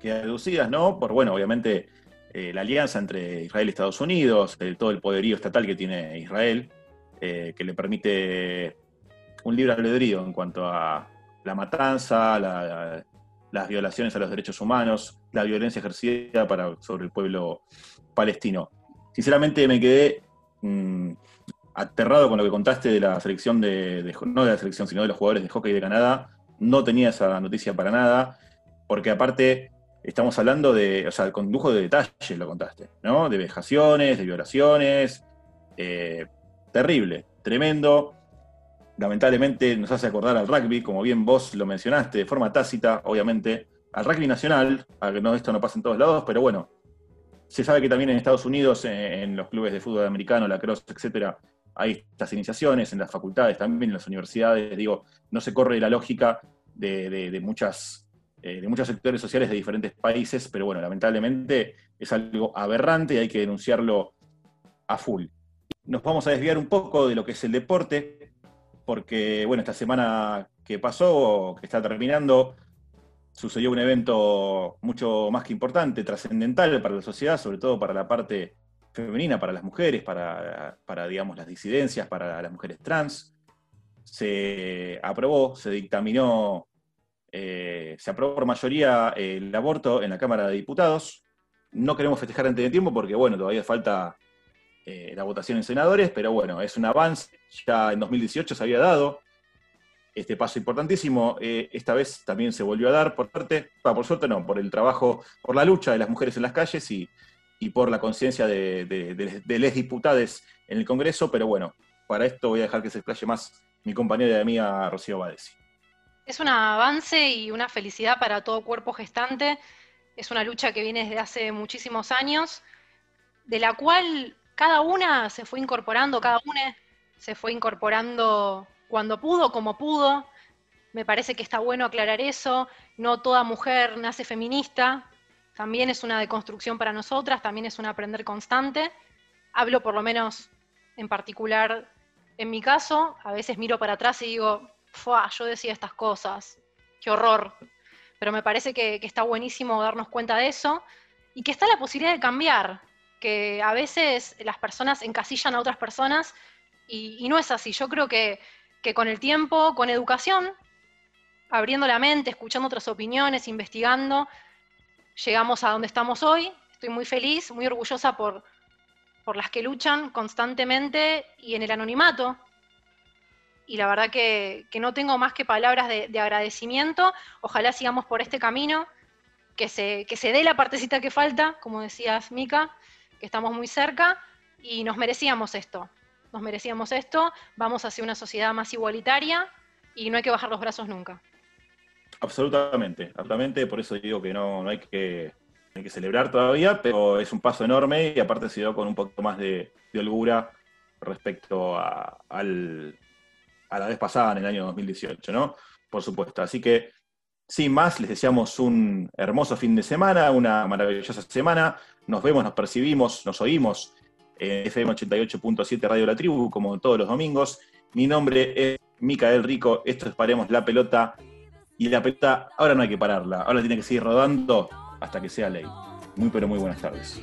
que reducidas, ¿no? Por, bueno, obviamente eh, la alianza entre Israel y Estados Unidos, todo el poderío estatal que tiene Israel, eh, que le permite un libre albedrío en cuanto a la matanza, las violaciones a los derechos humanos, la violencia ejercida para, sobre el pueblo palestino. Sinceramente me quedé mm, aterrado con lo que contaste de la selección de, no de la selección, sino de los jugadores de hockey de Canadá. No tenía esa noticia para nada, porque aparte estamos hablando de, o sea, con lujo de detalles lo contaste, ¿no? De vejaciones, de violaciones. Eh, terrible, tremendo. Lamentablemente nos hace acordar al rugby, como bien vos lo mencionaste, de forma tácita, obviamente, al rugby nacional, a que no, esto no pasa en todos lados, pero bueno, se sabe que también en Estados Unidos, en, los clubes de fútbol americano, la cross, etcétera, hay estas iniciaciones, en las facultades también, en las universidades, digo, no se corre la lógica de, muchas, eh, de muchos sectores sociales de diferentes países, pero bueno, lamentablemente es algo aberrante y hay que denunciarlo a full. Nos vamos a desviar un poco de lo que es el deporte, porque bueno, esta semana que pasó, que está terminando, sucedió un evento mucho más que importante, trascendental para la sociedad, sobre todo para la parte femenina, para las mujeres, para, digamos, las disidencias, para las mujeres trans. Se aprobó, se dictaminó, eh, se aprobó por mayoría el aborto en la Cámara de Diputados. No queremos festejar antes de tiempo porque, bueno, todavía falta eh, la votación en senadores, pero bueno, es un avance. Ya en 2018 se había dado este paso importantísimo. Eh, esta vez también se volvió a dar, por suerte, por suerte no, por el trabajo, por la lucha de las mujeres en las calles y, y por la conciencia de, les diputados en el Congreso, pero bueno, para esto voy a dejar que se explaye más mi compañera y amiga Rocío Badesi. Es un avance y una felicidad para todo cuerpo gestante. Es una lucha que viene desde hace muchísimos años, de la cual cada una se fue incorporando, cada una se fue incorporando cuando pudo, como pudo. Me parece que está bueno aclarar eso. No toda mujer nace feminista, también es una deconstrucción para nosotras, también es un aprender constante. Hablo por lo menos en particular en mi caso, a veces miro para atrás y digo, yo decía estas cosas, qué horror. Pero me parece que, está buenísimo darnos cuenta de eso y que está la posibilidad de cambiar, que a veces las personas encasillan a otras personas y, no es así. Yo creo que, que con el tiempo, con educación, abriendo la mente, escuchando otras opiniones, investigando, llegamos a donde estamos hoy. Estoy muy feliz, muy orgullosa por, por las que luchan constantemente y en el anonimato. Y la verdad que, no tengo más que palabras de, agradecimiento. Ojalá sigamos por este camino, que se, que se dé la partecita que falta, como decías, Mica, que estamos muy cerca y nos merecíamos esto. Nos merecíamos esto, vamos hacia una sociedad más igualitaria y no hay que bajar los brazos nunca. Absolutamente, absolutamente, por eso digo que no, hay que que celebrar todavía, pero es un paso enorme y aparte se dio con un poco más de, holgura respecto a, la vez pasada, en el año 2018, ¿no? Por supuesto. Así que, sin más, les deseamos un hermoso fin de semana, una maravillosa semana. Nos vemos, nos percibimos, nos oímos en FM 88.7 Radio La Tribu, como todos los domingos. Mi nombre es Micael Rico, esto es Paremos la Pelota y la pelota ahora no hay que pararla, ahora tiene que seguir rodando hasta que sea ley. Muy pero muy buenas tardes.